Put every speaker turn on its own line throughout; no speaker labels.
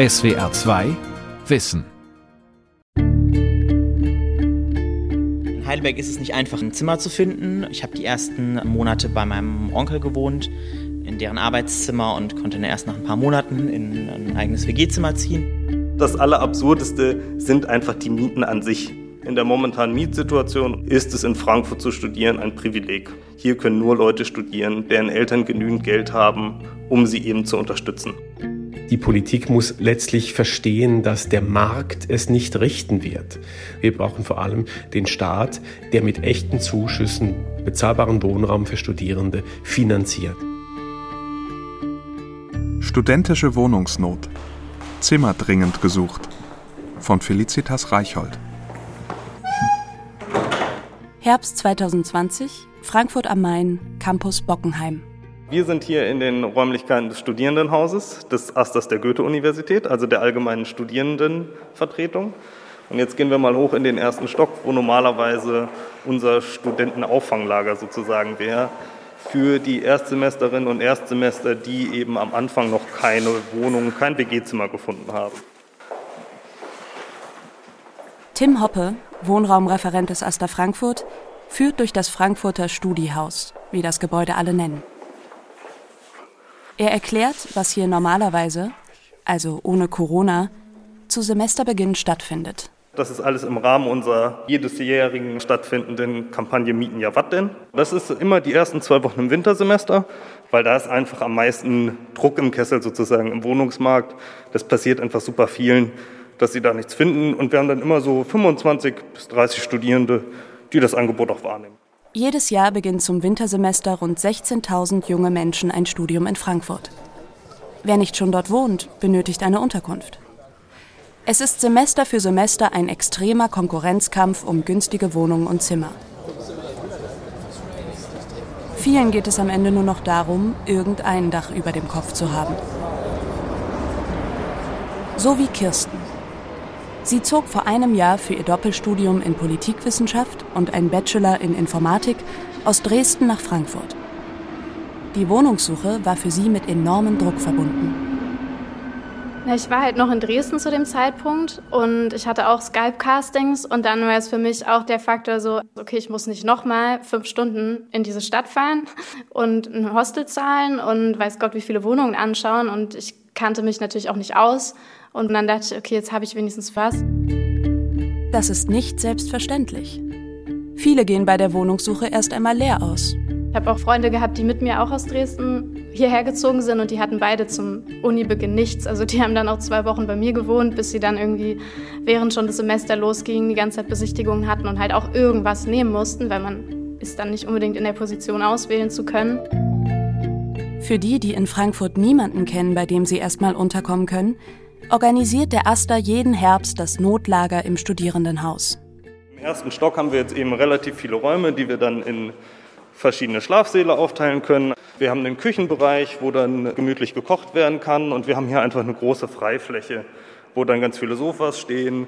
SWR 2 Wissen.
In Heidelberg ist es nicht einfach, ein Zimmer zu finden. Ich habe die ersten Monate bei meinem Onkel gewohnt, in deren Arbeitszimmer und konnte dann erst nach ein paar Monaten in ein eigenes WG-Zimmer ziehen.
Das Allerabsurdeste sind einfach die Mieten an sich. In der momentanen Mietsituation ist es in Frankfurt zu studieren ein Privileg. Hier können nur Leute studieren, deren Eltern genügend Geld haben, um sie eben zu unterstützen.
Die Politik muss letztlich verstehen, dass der Markt es nicht richten wird. Wir brauchen vor allem den Staat, der mit echten Zuschüssen bezahlbaren Wohnraum für Studierende finanziert.
Studentische Wohnungsnot. Zimmer dringend gesucht. Von Felicitas Reichhold.
Herbst 2020, Frankfurt am Main, Campus Bockenheim.
Wir sind hier in den Räumlichkeiten des Studierendenhauses des Asters der Goethe-Universität, also der allgemeinen Studierendenvertretung. Und jetzt gehen wir mal hoch in den ersten Stock, wo normalerweise unser Studentenauffanglager sozusagen wäre für die Erstsemesterinnen und Erstsemester, die eben am Anfang noch keine Wohnung, kein WG-Zimmer gefunden haben.
Tim Hoppe, Wohnraumreferent des Aster Frankfurt, führt durch das Frankfurter Studiehaus, wie das Gebäude alle nennen. Er erklärt, was hier normalerweise, also ohne Corona, zu Semesterbeginn stattfindet.
Das ist alles im Rahmen unserer jedesjährigen stattfindenden Kampagne Mieten ja wat denn? Das ist immer die ersten zwei Wochen im Wintersemester, weil da ist einfach am meisten Druck im Kessel sozusagen im Wohnungsmarkt. Das passiert einfach super vielen, dass sie da nichts finden. Und wir haben dann immer so 25 bis 30 Studierende, die das Angebot auch wahrnehmen.
Jedes Jahr beginnen zum Wintersemester rund 16.000 junge Menschen ein Studium in Frankfurt. Wer nicht schon dort wohnt, benötigt eine Unterkunft. Es ist Semester für Semester ein extremer Konkurrenzkampf um günstige Wohnungen und Zimmer. Vielen geht es am Ende nur noch darum, irgendein Dach über dem Kopf zu haben. So wie Kirsten. Sie zog vor einem Jahr für ihr Doppelstudium in Politikwissenschaft und einen Bachelor in Informatik aus Dresden nach Frankfurt. Die Wohnungssuche war für sie mit enormem Druck verbunden.
Ich war halt noch in Dresden zu dem Zeitpunkt und ich hatte auch Skype-Castings und dann war es für mich auch der Faktor so, okay, ich muss nicht nochmal fünf Stunden in diese Stadt fahren und ein Hostel zahlen und weiß Gott, wie viele Wohnungen anschauen und ich kannte mich natürlich auch nicht aus und dann dachte ich, okay, jetzt habe ich wenigstens was.
Das ist nicht selbstverständlich. Viele gehen bei der Wohnungssuche erst einmal leer aus.
Ich habe auch Freunde gehabt, die mit mir auch aus Dresden hierher gezogen sind und die hatten beide zum Unibeginn nichts. Also die haben dann auch zwei Wochen bei mir gewohnt, bis sie dann irgendwie, während schon das Semester losging, die ganze Zeit Besichtigungen hatten und halt auch irgendwas nehmen mussten, weil man ist dann nicht unbedingt in der Position auswählen zu können.
Für die, die in Frankfurt niemanden kennen, bei dem sie erstmal unterkommen können, organisiert der Aster jeden Herbst das Notlager im Studierendenhaus.
Im ersten Stock haben wir jetzt eben relativ viele Räume, die wir dann in verschiedene Schlafsäle aufteilen können. Wir haben den Küchenbereich, wo dann gemütlich gekocht werden kann und wir haben hier einfach eine große Freifläche, wo dann ganz viele Sofas stehen,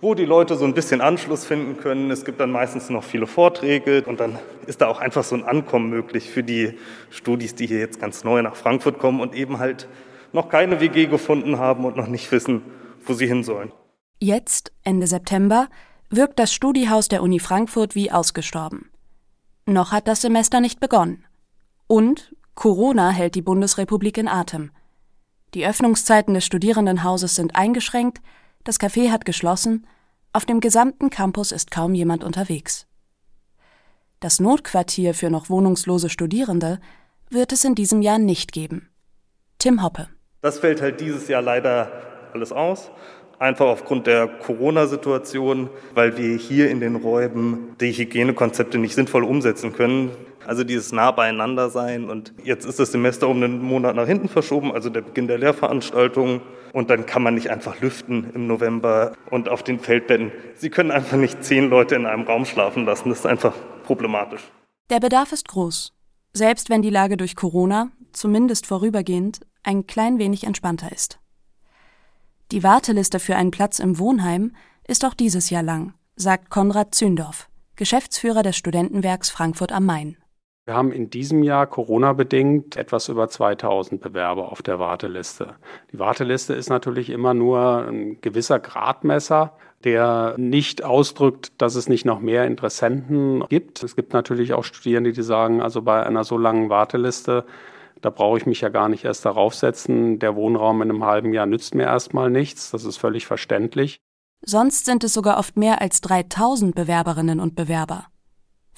wo die Leute so ein bisschen Anschluss finden können. Es gibt dann meistens noch viele Vorträge und dann ist da auch einfach so ein Ankommen möglich für die Studis, die hier jetzt ganz neu nach Frankfurt kommen und eben halt noch keine WG gefunden haben und noch nicht wissen, wo sie hin sollen.
Jetzt, Ende September, wirkt das Studiehaus der Uni Frankfurt wie ausgestorben. Noch hat das Semester nicht begonnen. Und Corona hält die Bundesrepublik in Atem. Die Öffnungszeiten des Studierendenhauses sind eingeschränkt, das Café hat geschlossen, auf dem gesamten Campus ist kaum jemand unterwegs. Das Notquartier für noch wohnungslose Studierende wird es in diesem Jahr nicht geben. Tim Hoppe.
Das fällt halt dieses Jahr leider alles aus einfach aufgrund der Corona-Situation, weil wir hier in den Räumen die Hygienekonzepte nicht sinnvoll umsetzen können. Also dieses nah beieinander sein. Und jetzt ist das Semester um einen Monat nach hinten verschoben, also der Beginn der Lehrveranstaltungen. Und dann kann man nicht einfach lüften im November und auf den Feldbetten. Sie können einfach nicht zehn Leute in einem Raum schlafen lassen. Das ist einfach problematisch.
Der Bedarf ist groß. Selbst wenn die Lage durch Corona, zumindest vorübergehend, ein klein wenig entspannter ist. Die Warteliste für einen Platz im Wohnheim ist auch dieses Jahr lang, sagt Konrad Zündorf, Geschäftsführer des Studentenwerks Frankfurt am Main.
Wir haben in diesem Jahr Corona-bedingt etwas über 2000 Bewerber auf der Warteliste. Die Warteliste ist natürlich immer nur ein gewisser Gradmesser, der nicht ausdrückt, dass es nicht noch mehr Interessenten gibt. Es gibt natürlich auch Studierende, die sagen, also bei einer so langen Warteliste, da brauche ich mich ja gar nicht erst darauf setzen. Der Wohnraum in einem halben Jahr nützt mir erstmal nichts. Das ist völlig verständlich.
Sonst sind es sogar oft mehr als 3000 Bewerberinnen und Bewerber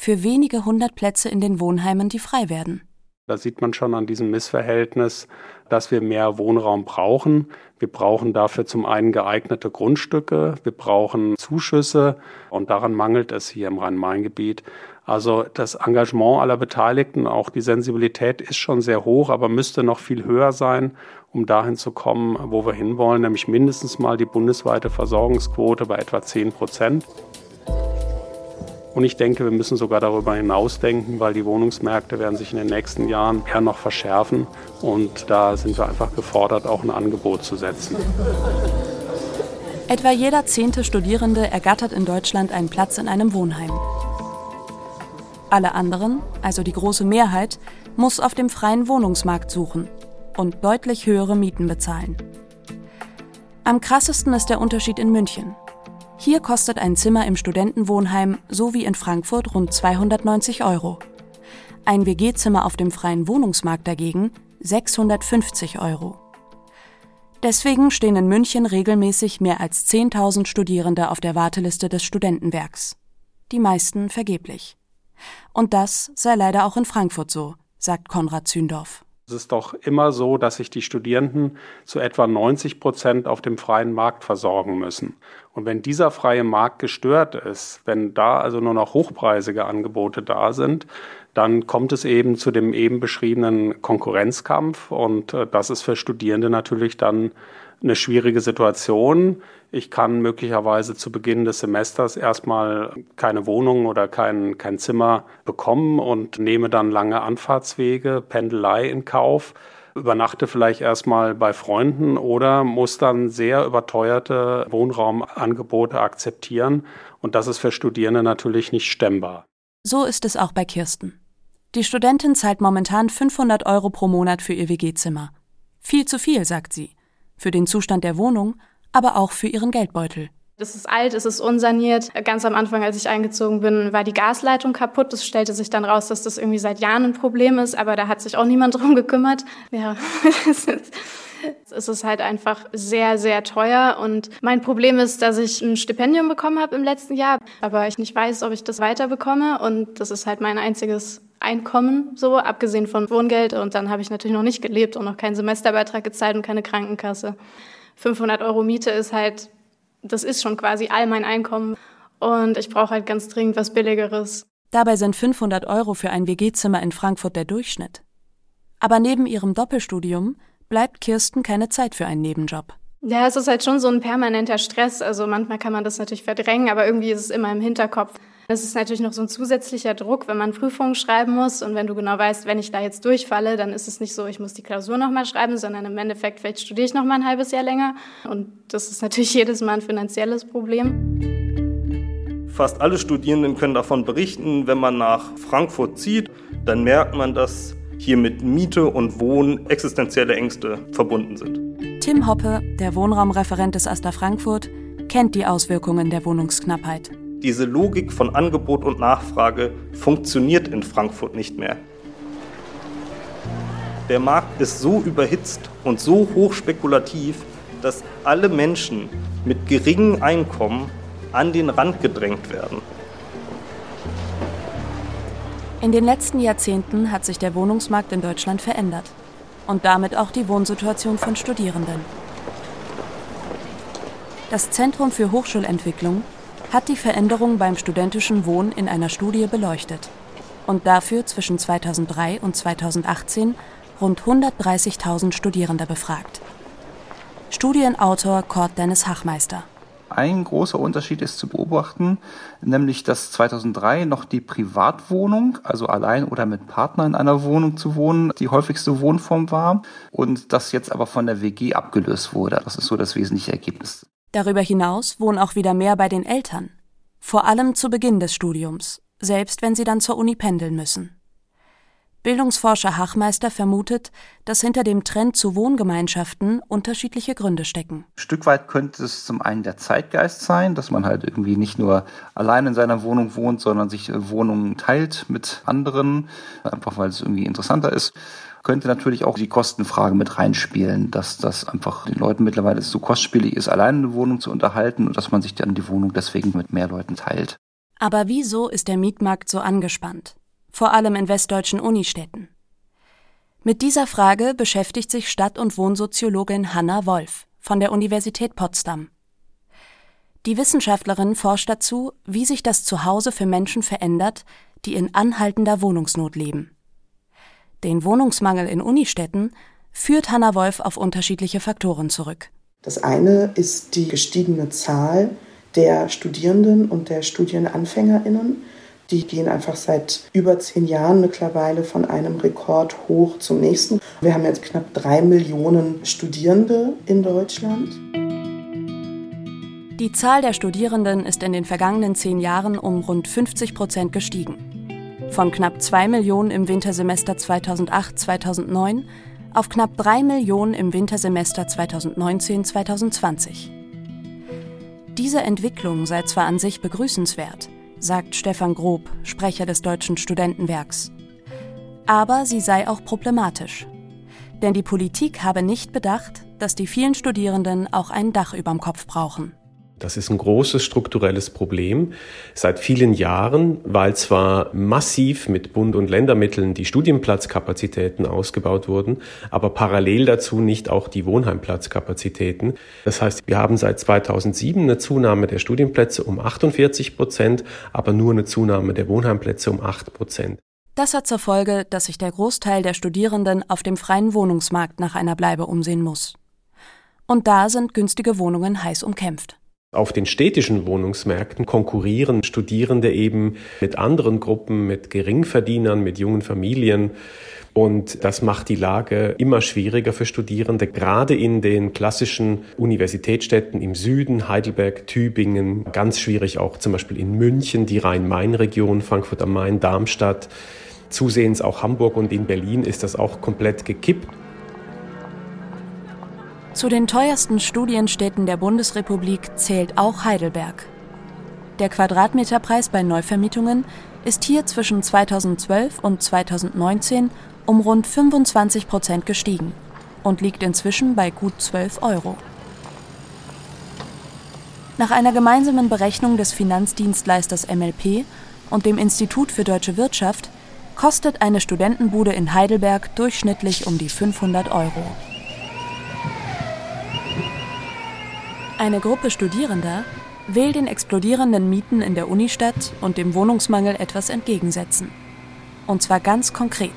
für wenige hundert Plätze in den Wohnheimen, die frei werden.
Da sieht man schon an diesem Missverhältnis, dass wir mehr Wohnraum brauchen. Wir brauchen dafür zum einen geeignete Grundstücke, wir brauchen Zuschüsse und daran mangelt es hier im Rhein-Main-Gebiet. Also das Engagement aller Beteiligten, auch die Sensibilität ist schon sehr hoch, aber müsste noch viel höher sein, um dahin zu kommen, wo wir hinwollen, nämlich mindestens mal die bundesweite Versorgungsquote bei etwa 10 Prozent. Und ich denke, wir müssen sogar darüber hinausdenken, weil die Wohnungsmärkte werden sich in den nächsten Jahren eher noch verschärfen. Und da sind wir einfach gefordert, auch ein Angebot zu setzen.
Etwa jeder zehnte Studierende ergattert in Deutschland einen Platz in einem Wohnheim. Alle anderen, also die große Mehrheit, muss auf dem freien Wohnungsmarkt suchen und deutlich höhere Mieten bezahlen. Am krassesten ist der Unterschied in München. Hier kostet ein Zimmer im Studentenwohnheim so wie in Frankfurt rund 290 Euro. Ein WG-Zimmer auf dem freien Wohnungsmarkt dagegen 650 Euro. Deswegen stehen in München regelmäßig mehr als 10.000 Studierende auf der Warteliste des Studentenwerks. Die meisten vergeblich. Und das sei leider auch in Frankfurt so, sagt Konrad Zündorf.
Es ist doch immer so, dass sich die Studierenden zu etwa 90 Prozent auf dem freien Markt versorgen müssen. Und wenn dieser freie Markt gestört ist, wenn da also nur noch hochpreisige Angebote da sind, dann kommt es eben zu dem eben beschriebenen Konkurrenzkampf. Und äh, das ist für Studierende natürlich dann eine schwierige Situation. Ich kann möglicherweise zu Beginn des Semesters erstmal keine Wohnung oder kein, kein Zimmer bekommen und nehme dann lange Anfahrtswege, Pendelei in Kauf, übernachte vielleicht erstmal bei Freunden oder muss dann sehr überteuerte Wohnraumangebote akzeptieren. Und das ist für Studierende natürlich nicht stemmbar.
So ist es auch bei Kirsten. Die Studentin zahlt momentan 500 Euro pro Monat für ihr WG-Zimmer. Viel zu viel, sagt sie für den Zustand der Wohnung, aber auch für ihren Geldbeutel.
Es ist alt, es ist unsaniert. Ganz am Anfang, als ich eingezogen bin, war die Gasleitung kaputt. Es stellte sich dann raus, dass das irgendwie seit Jahren ein Problem ist, aber da hat sich auch niemand drum gekümmert. Ja, es ist halt einfach sehr, sehr teuer. Und mein Problem ist, dass ich ein Stipendium bekommen habe im letzten Jahr, aber ich nicht weiß, ob ich das weiterbekomme. Und das ist halt mein einziges Einkommen, so abgesehen von Wohngeld. Und dann habe ich natürlich noch nicht gelebt und noch keinen Semesterbeitrag gezahlt und keine Krankenkasse. 500 Euro Miete ist halt, das ist schon quasi all mein Einkommen. Und ich brauche halt ganz dringend was Billigeres.
Dabei sind 500 Euro für ein WG-Zimmer in Frankfurt der Durchschnitt. Aber neben ihrem Doppelstudium bleibt Kirsten keine Zeit für einen Nebenjob.
Ja, es ist halt schon so ein permanenter Stress. Also manchmal kann man das natürlich verdrängen, aber irgendwie ist es immer im Hinterkopf. Es ist natürlich noch so ein zusätzlicher Druck, wenn man Prüfungen schreiben muss und wenn du genau weißt, wenn ich da jetzt durchfalle, dann ist es nicht so, ich muss die Klausur nochmal schreiben, sondern im Endeffekt vielleicht studiere ich nochmal ein halbes Jahr länger und das ist natürlich jedes Mal ein finanzielles Problem.
Fast alle Studierenden können davon berichten, wenn man nach Frankfurt zieht, dann merkt man, dass hier mit Miete und Wohnen existenzielle Ängste verbunden sind.
Tim Hoppe, der Wohnraumreferent des Asta Frankfurt, kennt die Auswirkungen der Wohnungsknappheit
diese Logik von Angebot und Nachfrage funktioniert in Frankfurt nicht mehr. Der Markt ist so überhitzt und so hochspekulativ, dass alle Menschen mit geringem Einkommen an den Rand gedrängt werden.
In den letzten Jahrzehnten hat sich der Wohnungsmarkt in Deutschland verändert und damit auch die Wohnsituation von Studierenden. Das Zentrum für Hochschulentwicklung hat die Veränderung beim studentischen Wohnen in einer Studie beleuchtet und dafür zwischen 2003 und 2018 rund 130.000 Studierende befragt. Studienautor Kurt Dennis Hachmeister.
Ein großer Unterschied ist zu beobachten, nämlich dass 2003 noch die Privatwohnung, also allein oder mit Partner in einer Wohnung zu wohnen, die häufigste Wohnform war und das jetzt aber von der WG abgelöst wurde. Das ist so das wesentliche Ergebnis.
Darüber hinaus wohnen auch wieder mehr bei den Eltern, vor allem zu Beginn des Studiums, selbst wenn sie dann zur Uni pendeln müssen. Bildungsforscher Hachmeister vermutet, dass hinter dem Trend zu Wohngemeinschaften unterschiedliche Gründe stecken.
Ein Stück weit könnte es zum einen der Zeitgeist sein, dass man halt irgendwie nicht nur allein in seiner Wohnung wohnt, sondern sich äh, Wohnungen teilt mit anderen, einfach weil es irgendwie interessanter ist könnte natürlich auch die Kostenfrage mit reinspielen, dass das einfach den Leuten mittlerweile so kostspielig ist, alleine eine Wohnung zu unterhalten und dass man sich dann die Wohnung deswegen mit mehr Leuten teilt.
Aber wieso ist der Mietmarkt so angespannt? Vor allem in westdeutschen Unistädten. Mit dieser Frage beschäftigt sich Stadt- und Wohnsoziologin Hanna Wolf von der Universität Potsdam. Die Wissenschaftlerin forscht dazu, wie sich das Zuhause für Menschen verändert, die in anhaltender Wohnungsnot leben. Den Wohnungsmangel in Unistädten führt Hanna Wolf auf unterschiedliche Faktoren zurück.
Das eine ist die gestiegene Zahl der Studierenden und der Studienanfängerinnen. Die gehen einfach seit über zehn Jahren mittlerweile von einem Rekord hoch zum nächsten. Wir haben jetzt knapp drei Millionen Studierende in Deutschland.
Die Zahl der Studierenden ist in den vergangenen zehn Jahren um rund 50 Prozent gestiegen von knapp 2 Millionen im Wintersemester 2008-2009 auf knapp 3 Millionen im Wintersemester 2019-2020. Diese Entwicklung sei zwar an sich begrüßenswert, sagt Stefan Grob, Sprecher des Deutschen Studentenwerks, aber sie sei auch problematisch. Denn die Politik habe nicht bedacht, dass die vielen Studierenden auch ein Dach überm Kopf brauchen.
Das ist ein großes strukturelles Problem. Seit vielen Jahren, weil zwar massiv mit Bund- und Ländermitteln die Studienplatzkapazitäten ausgebaut wurden, aber parallel dazu nicht auch die Wohnheimplatzkapazitäten. Das heißt, wir haben seit 2007 eine Zunahme der Studienplätze um 48 Prozent, aber nur eine Zunahme der Wohnheimplätze um 8 Prozent.
Das hat zur Folge, dass sich der Großteil der Studierenden auf dem freien Wohnungsmarkt nach einer Bleibe umsehen muss. Und da sind günstige Wohnungen heiß umkämpft.
Auf den städtischen Wohnungsmärkten konkurrieren Studierende eben mit anderen Gruppen, mit Geringverdienern, mit jungen Familien. Und das macht die Lage immer schwieriger für Studierende, gerade in den klassischen Universitätsstädten im Süden, Heidelberg, Tübingen, ganz schwierig auch zum Beispiel in München, die Rhein-Main-Region, Frankfurt am Main, Darmstadt. Zusehends auch Hamburg und in Berlin ist das auch komplett gekippt.
Zu den teuersten Studienstädten der Bundesrepublik zählt auch Heidelberg. Der Quadratmeterpreis bei Neuvermietungen ist hier zwischen 2012 und 2019 um rund 25 Prozent gestiegen und liegt inzwischen bei gut 12 Euro. Nach einer gemeinsamen Berechnung des Finanzdienstleisters MLP und dem Institut für deutsche Wirtschaft kostet eine Studentenbude in Heidelberg durchschnittlich um die 500 Euro. Eine Gruppe Studierender will den explodierenden Mieten in der Unistadt und dem Wohnungsmangel etwas entgegensetzen. Und zwar ganz konkret.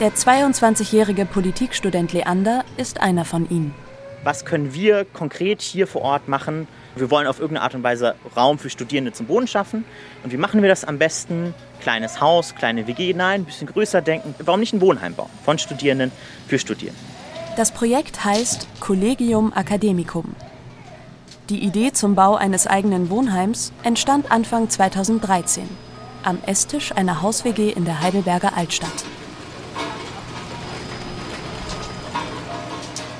Der 22-jährige Politikstudent Leander ist einer von ihnen.
Was können wir konkret hier vor Ort machen? Wir wollen auf irgendeine Art und Weise Raum für Studierende zum Wohnen schaffen. Und wie machen wir das am besten? Kleines Haus, kleine WG, nein, ein bisschen größer denken. Warum nicht ein Wohnheim bauen? Von Studierenden für Studierende.
Das Projekt heißt Collegium Academicum. Die Idee zum Bau eines eigenen Wohnheims entstand Anfang 2013 am Esstisch einer Haus-WG in der Heidelberger Altstadt.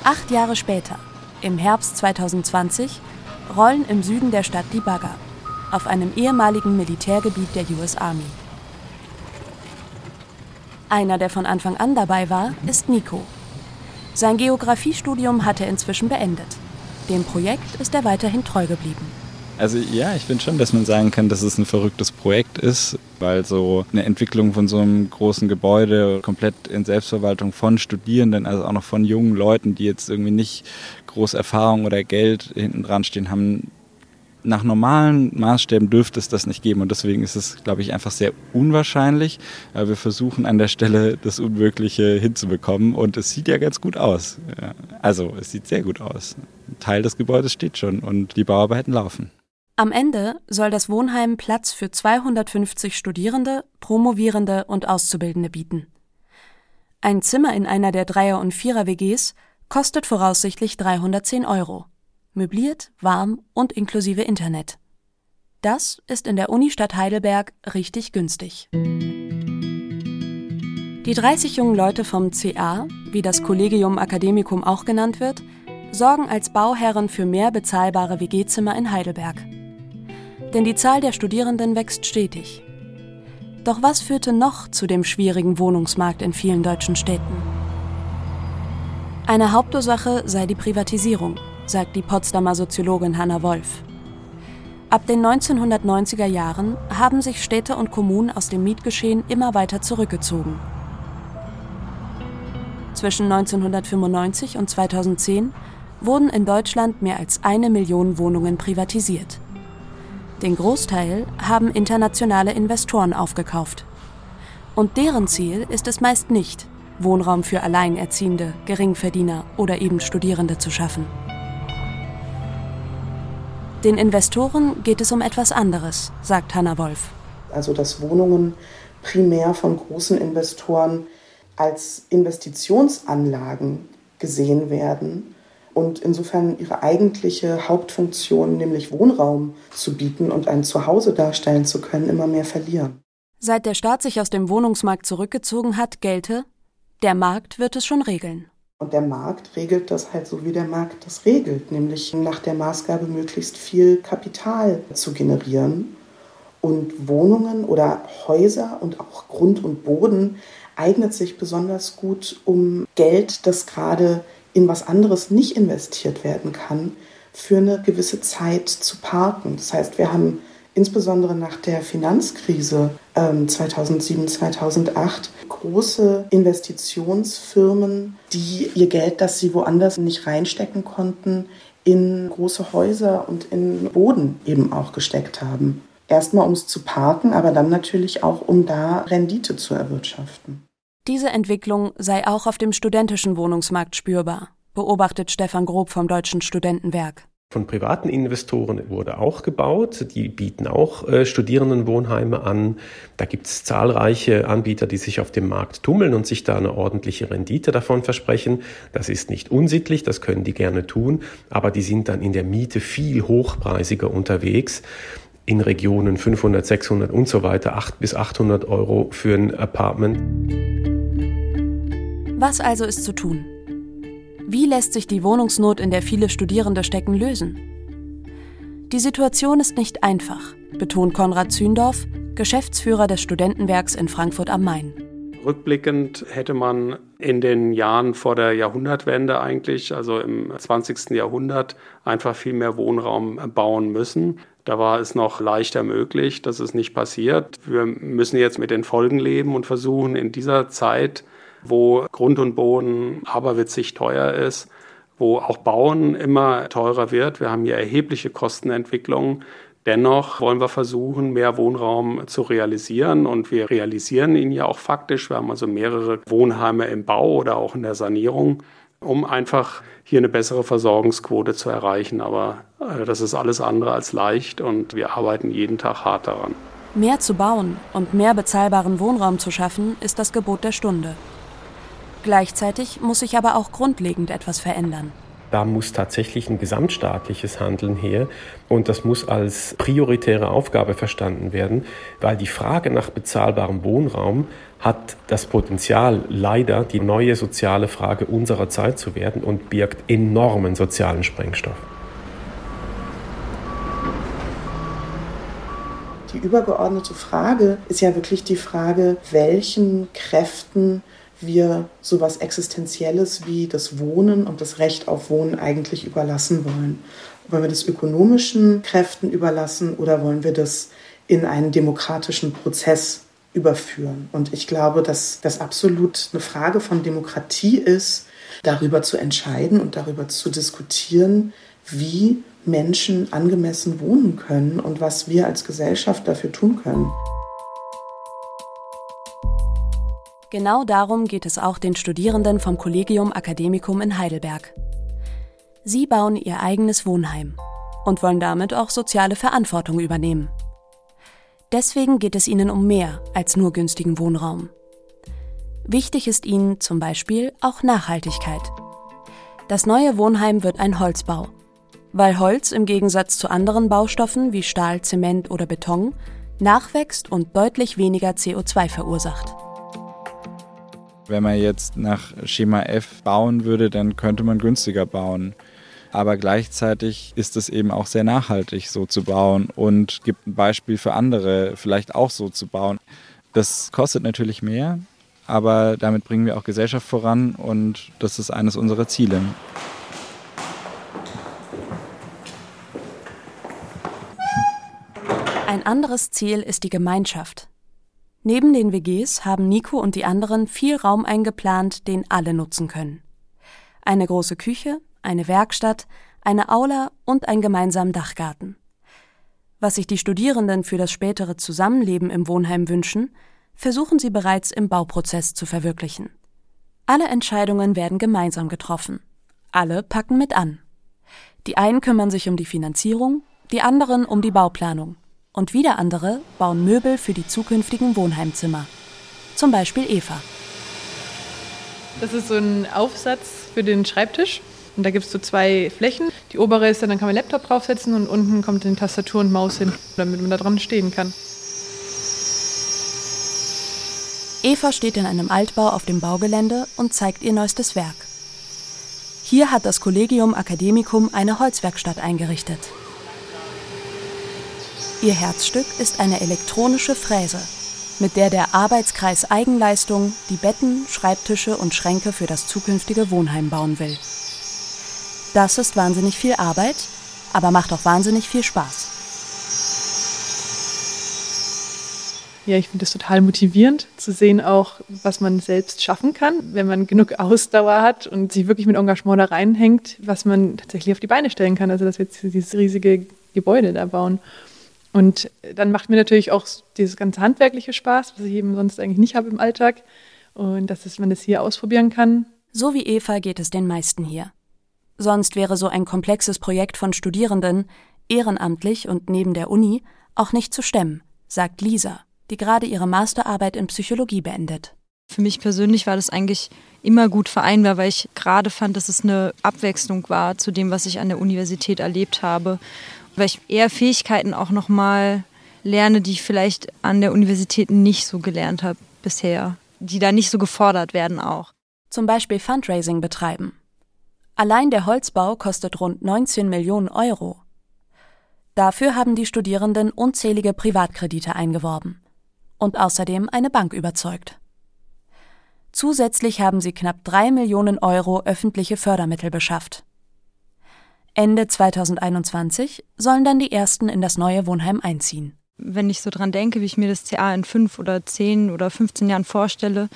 Acht Jahre später, im Herbst 2020, rollen im Süden der Stadt die Bagger auf einem ehemaligen Militärgebiet der US Army. Einer, der von Anfang an dabei war, ist Nico, sein Geografiestudium hat er inzwischen beendet. Dem Projekt ist er weiterhin treu geblieben.
Also ja, ich finde schon, dass man sagen kann, dass es ein verrücktes Projekt ist, weil so eine Entwicklung von so einem großen Gebäude komplett in Selbstverwaltung von Studierenden, also auch noch von jungen Leuten, die jetzt irgendwie nicht groß Erfahrung oder Geld hinten dran stehen haben, nach normalen Maßstäben dürfte es das nicht geben und deswegen ist es, glaube ich, einfach sehr unwahrscheinlich. Wir versuchen an der Stelle das Unmögliche hinzubekommen und es sieht ja ganz gut aus. Also es sieht sehr gut aus. Ein Teil des Gebäudes steht schon und die Bauarbeiten laufen.
Am Ende soll das Wohnheim Platz für 250 Studierende, Promovierende und Auszubildende bieten. Ein Zimmer in einer der Dreier- und Vierer-WGs kostet voraussichtlich 310 Euro möbliert, warm und inklusive Internet. Das ist in der Unistadt Heidelberg richtig günstig. Die 30 jungen Leute vom CA, wie das Collegium Academicum auch genannt wird, sorgen als Bauherren für mehr bezahlbare WG-Zimmer in Heidelberg. Denn die Zahl der Studierenden wächst stetig. Doch was führte noch zu dem schwierigen Wohnungsmarkt in vielen deutschen Städten? Eine Hauptursache sei die Privatisierung, sagt die Potsdamer Soziologin Hanna Wolf. Ab den 1990er Jahren haben sich Städte und Kommunen aus dem Mietgeschehen immer weiter zurückgezogen. Zwischen 1995 und 2010 wurden in Deutschland mehr als eine Million Wohnungen privatisiert. Den Großteil haben internationale Investoren aufgekauft. Und deren Ziel ist es meist nicht, Wohnraum für Alleinerziehende, Geringverdiener oder eben Studierende zu schaffen. Den Investoren geht es um etwas anderes, sagt Hanna Wolf.
Also dass Wohnungen primär von großen Investoren als Investitionsanlagen gesehen werden und insofern ihre eigentliche Hauptfunktion, nämlich Wohnraum zu bieten und ein Zuhause darstellen zu können, immer mehr verlieren.
Seit der Staat sich aus dem Wohnungsmarkt zurückgezogen hat, gelte, der Markt wird es schon regeln.
Und der Markt regelt das halt so, wie der Markt das regelt, nämlich nach der Maßgabe möglichst viel Kapital zu generieren. Und Wohnungen oder Häuser und auch Grund und Boden eignet sich besonders gut, um Geld, das gerade in was anderes nicht investiert werden kann, für eine gewisse Zeit zu parken. Das heißt, wir haben insbesondere nach der Finanzkrise ähm, 2007, 2008 große Investitionsfirmen, die ihr Geld, das sie woanders nicht reinstecken konnten, in große Häuser und in Boden eben auch gesteckt haben. Erstmal, um es zu parken, aber dann natürlich auch, um da Rendite zu erwirtschaften.
Diese Entwicklung sei auch auf dem studentischen Wohnungsmarkt spürbar, beobachtet Stefan Grob vom Deutschen Studentenwerk.
Von privaten Investoren wurde auch gebaut. Die bieten auch äh, Studierendenwohnheime an. Da gibt es zahlreiche Anbieter, die sich auf dem Markt tummeln und sich da eine ordentliche Rendite davon versprechen. Das ist nicht unsittlich, das können die gerne tun, aber die sind dann in der Miete viel hochpreisiger unterwegs. In Regionen 500, 600 und so weiter, 8 bis 800 Euro für ein Apartment.
Was also ist zu tun? Wie lässt sich die Wohnungsnot, in der viele Studierende stecken, lösen? Die Situation ist nicht einfach, betont Konrad Zündorf, Geschäftsführer des Studentenwerks in Frankfurt am Main.
Rückblickend hätte man in den Jahren vor der Jahrhundertwende eigentlich, also im 20. Jahrhundert, einfach viel mehr Wohnraum bauen müssen. Da war es noch leichter möglich, dass es nicht passiert. Wir müssen jetzt mit den Folgen leben und versuchen in dieser Zeit wo Grund und Boden aberwitzig teuer ist, wo auch Bauen immer teurer wird. Wir haben hier erhebliche Kostenentwicklungen. Dennoch wollen wir versuchen, mehr Wohnraum zu realisieren und wir realisieren ihn ja auch faktisch. Wir haben also mehrere Wohnheime im Bau oder auch in der Sanierung, um einfach hier eine bessere Versorgungsquote zu erreichen. Aber äh, das ist alles andere als leicht und wir arbeiten jeden Tag hart daran.
Mehr zu bauen und mehr bezahlbaren Wohnraum zu schaffen, ist das Gebot der Stunde. Gleichzeitig muss sich aber auch grundlegend etwas verändern.
Da muss tatsächlich ein gesamtstaatliches Handeln her und das muss als prioritäre Aufgabe verstanden werden, weil die Frage nach bezahlbarem Wohnraum hat das Potenzial, leider die neue soziale Frage unserer Zeit zu werden und birgt enormen sozialen Sprengstoff.
Die übergeordnete Frage ist ja wirklich die Frage, welchen Kräften wir sowas Existenzielles wie das Wohnen und das Recht auf Wohnen eigentlich überlassen wollen. Wollen wir das ökonomischen Kräften überlassen oder wollen wir das in einen demokratischen Prozess überführen? Und ich glaube, dass das absolut eine Frage von Demokratie ist, darüber zu entscheiden und darüber zu diskutieren, wie Menschen angemessen wohnen können und was wir als Gesellschaft dafür tun können.
Genau darum geht es auch den Studierenden vom Collegium Academicum in Heidelberg. Sie bauen ihr eigenes Wohnheim und wollen damit auch soziale Verantwortung übernehmen. Deswegen geht es ihnen um mehr als nur günstigen Wohnraum. Wichtig ist ihnen zum Beispiel auch Nachhaltigkeit. Das neue Wohnheim wird ein Holzbau, weil Holz im Gegensatz zu anderen Baustoffen wie Stahl, Zement oder Beton nachwächst und deutlich weniger CO2 verursacht.
Wenn man jetzt nach Schema F bauen würde, dann könnte man günstiger bauen. Aber gleichzeitig ist es eben auch sehr nachhaltig, so zu bauen und gibt ein Beispiel für andere, vielleicht auch so zu bauen. Das kostet natürlich mehr, aber damit bringen wir auch Gesellschaft voran und das ist eines unserer Ziele.
Ein anderes Ziel ist die Gemeinschaft. Neben den WGs haben Nico und die anderen viel Raum eingeplant, den alle nutzen können. Eine große Küche, eine Werkstatt, eine Aula und einen gemeinsamen Dachgarten. Was sich die Studierenden für das spätere Zusammenleben im Wohnheim wünschen, versuchen sie bereits im Bauprozess zu verwirklichen. Alle Entscheidungen werden gemeinsam getroffen. Alle packen mit an. Die einen kümmern sich um die Finanzierung, die anderen um die Bauplanung. Und wieder andere bauen Möbel für die zukünftigen Wohnheimzimmer. Zum Beispiel Eva.
Das ist so ein Aufsatz für den Schreibtisch. Und da gibt es so zwei Flächen. Die obere ist dann, dann kann man Laptop draufsetzen und unten kommt dann Tastatur und Maus hin, damit man da dran stehen kann.
Eva steht in einem Altbau auf dem Baugelände und zeigt ihr neuestes Werk. Hier hat das Collegium Academicum eine Holzwerkstatt eingerichtet. Ihr Herzstück ist eine elektronische Fräse, mit der der Arbeitskreis Eigenleistung die Betten, Schreibtische und Schränke für das zukünftige Wohnheim bauen will. Das ist wahnsinnig viel Arbeit, aber macht auch wahnsinnig viel Spaß.
Ja, ich finde es total motivierend zu sehen auch, was man selbst schaffen kann, wenn man genug Ausdauer hat und sich wirklich mit Engagement da reinhängt, was man tatsächlich auf die Beine stellen kann. Also dass wir jetzt dieses riesige Gebäude da bauen. Und dann macht mir natürlich auch dieses ganze handwerkliche Spaß, was ich eben sonst eigentlich nicht habe im Alltag. Und dass man das hier ausprobieren kann.
So wie Eva geht es den meisten hier. Sonst wäre so ein komplexes Projekt von Studierenden, ehrenamtlich und neben der Uni, auch nicht zu stemmen, sagt Lisa, die gerade ihre Masterarbeit in Psychologie beendet.
Für mich persönlich war das eigentlich immer gut vereinbar, weil ich gerade fand, dass es eine Abwechslung war zu dem, was ich an der Universität erlebt habe. Weil ich eher Fähigkeiten auch nochmal lerne, die ich vielleicht an der Universität nicht so gelernt habe bisher, die da nicht so gefordert werden auch.
Zum Beispiel Fundraising betreiben Allein der Holzbau kostet rund 19 Millionen Euro. Dafür haben die Studierenden unzählige Privatkredite eingeworben und außerdem eine Bank überzeugt. Zusätzlich haben sie knapp drei Millionen Euro öffentliche Fördermittel beschafft. Ende 2021 sollen dann die ersten in das neue Wohnheim einziehen.
Wenn ich so dran denke, wie ich mir das CA in fünf oder zehn oder 15 Jahren vorstelle,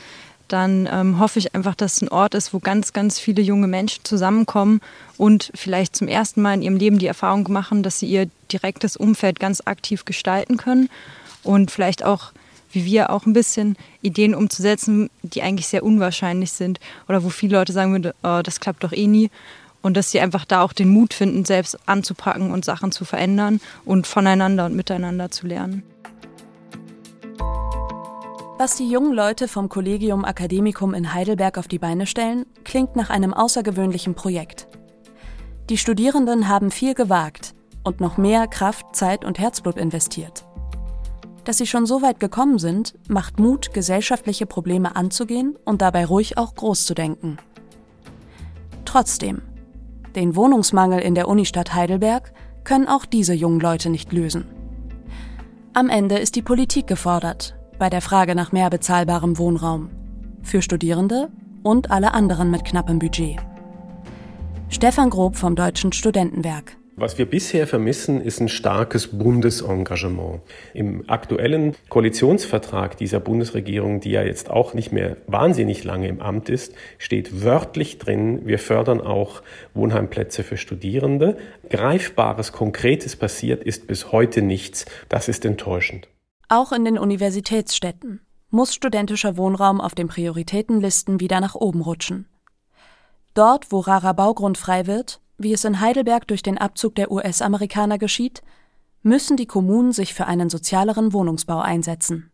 dann ähm, hoffe ich einfach, dass es ein Ort ist, wo ganz, ganz viele junge Menschen zusammenkommen und vielleicht zum ersten Mal in ihrem Leben die Erfahrung machen, dass sie ihr direktes Umfeld ganz aktiv gestalten können und vielleicht auch, wie wir, auch ein bisschen Ideen umzusetzen, die eigentlich sehr unwahrscheinlich sind oder wo viele Leute sagen würden, oh, das klappt doch eh nie. Und dass sie einfach da auch den Mut finden, selbst anzupacken und Sachen zu verändern und voneinander und miteinander zu lernen.
Was die jungen Leute vom Collegium Academicum in Heidelberg auf die Beine stellen, klingt nach einem außergewöhnlichen Projekt. Die Studierenden haben viel gewagt und noch mehr Kraft, Zeit und Herzblut investiert. Dass sie schon so weit gekommen sind, macht Mut, gesellschaftliche Probleme anzugehen und dabei ruhig auch groß zu denken. Trotzdem, den Wohnungsmangel in der Unistadt Heidelberg können auch diese jungen Leute nicht lösen. Am Ende ist die Politik gefordert, bei der Frage nach mehr bezahlbarem Wohnraum für Studierende und alle anderen mit knappem Budget. Stefan Grob vom Deutschen Studentenwerk.
Was wir bisher vermissen, ist ein starkes Bundesengagement. Im aktuellen Koalitionsvertrag dieser Bundesregierung, die ja jetzt auch nicht mehr wahnsinnig lange im Amt ist, steht wörtlich drin, wir fördern auch Wohnheimplätze für Studierende. Greifbares, Konkretes passiert ist bis heute nichts. Das ist enttäuschend.
Auch in den Universitätsstädten muss studentischer Wohnraum auf den Prioritätenlisten wieder nach oben rutschen. Dort, wo rarer Baugrund frei wird, wie es in Heidelberg durch den Abzug der US-Amerikaner geschieht, müssen die Kommunen sich für einen sozialeren Wohnungsbau einsetzen.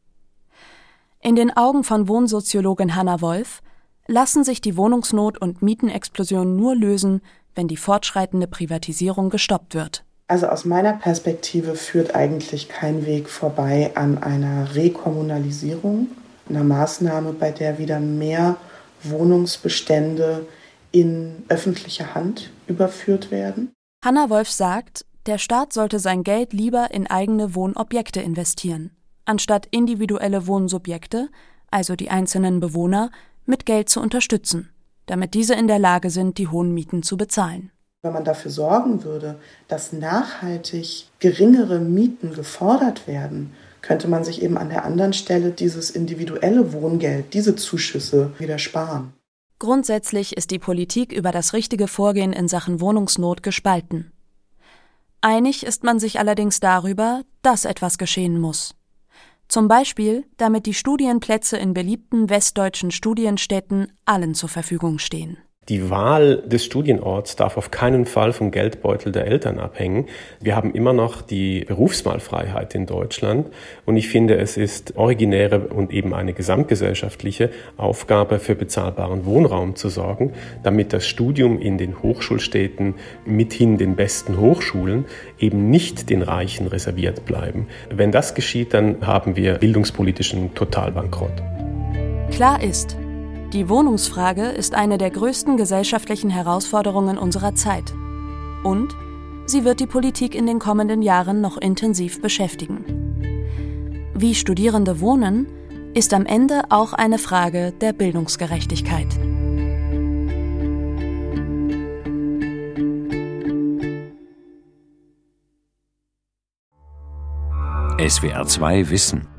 In den Augen von Wohnsoziologin Hanna Wolf lassen sich die Wohnungsnot und Mietenexplosion nur lösen, wenn die fortschreitende Privatisierung gestoppt wird.
Also aus meiner Perspektive führt eigentlich kein Weg vorbei an einer Rekommunalisierung, einer Maßnahme, bei der wieder mehr Wohnungsbestände in öffentliche Hand überführt werden.
Hanna Wolf sagt, der Staat sollte sein Geld lieber in eigene Wohnobjekte investieren, anstatt individuelle Wohnsubjekte, also die einzelnen Bewohner, mit Geld zu unterstützen, damit diese in der Lage sind, die hohen Mieten zu bezahlen.
Wenn man dafür sorgen würde, dass nachhaltig geringere Mieten gefordert werden, könnte man sich eben an der anderen Stelle dieses individuelle Wohngeld, diese Zuschüsse wieder sparen.
Grundsätzlich ist die Politik über das richtige Vorgehen in Sachen Wohnungsnot gespalten. Einig ist man sich allerdings darüber, dass etwas geschehen muss. Zum Beispiel, damit die Studienplätze in beliebten westdeutschen Studienstädten allen zur Verfügung stehen.
Die Wahl des Studienorts darf auf keinen Fall vom Geldbeutel der Eltern abhängen. Wir haben immer noch die Berufswahlfreiheit in Deutschland und ich finde, es ist originäre und eben eine gesamtgesellschaftliche Aufgabe für bezahlbaren Wohnraum zu sorgen, damit das Studium in den Hochschulstädten mithin den besten Hochschulen eben nicht den Reichen reserviert bleiben. Wenn das geschieht, dann haben wir bildungspolitischen Totalbankrott.
Klar ist, die Wohnungsfrage ist eine der größten gesellschaftlichen Herausforderungen unserer Zeit. Und sie wird die Politik in den kommenden Jahren noch intensiv beschäftigen. Wie Studierende wohnen, ist am Ende auch eine Frage der Bildungsgerechtigkeit.
SWR 2 Wissen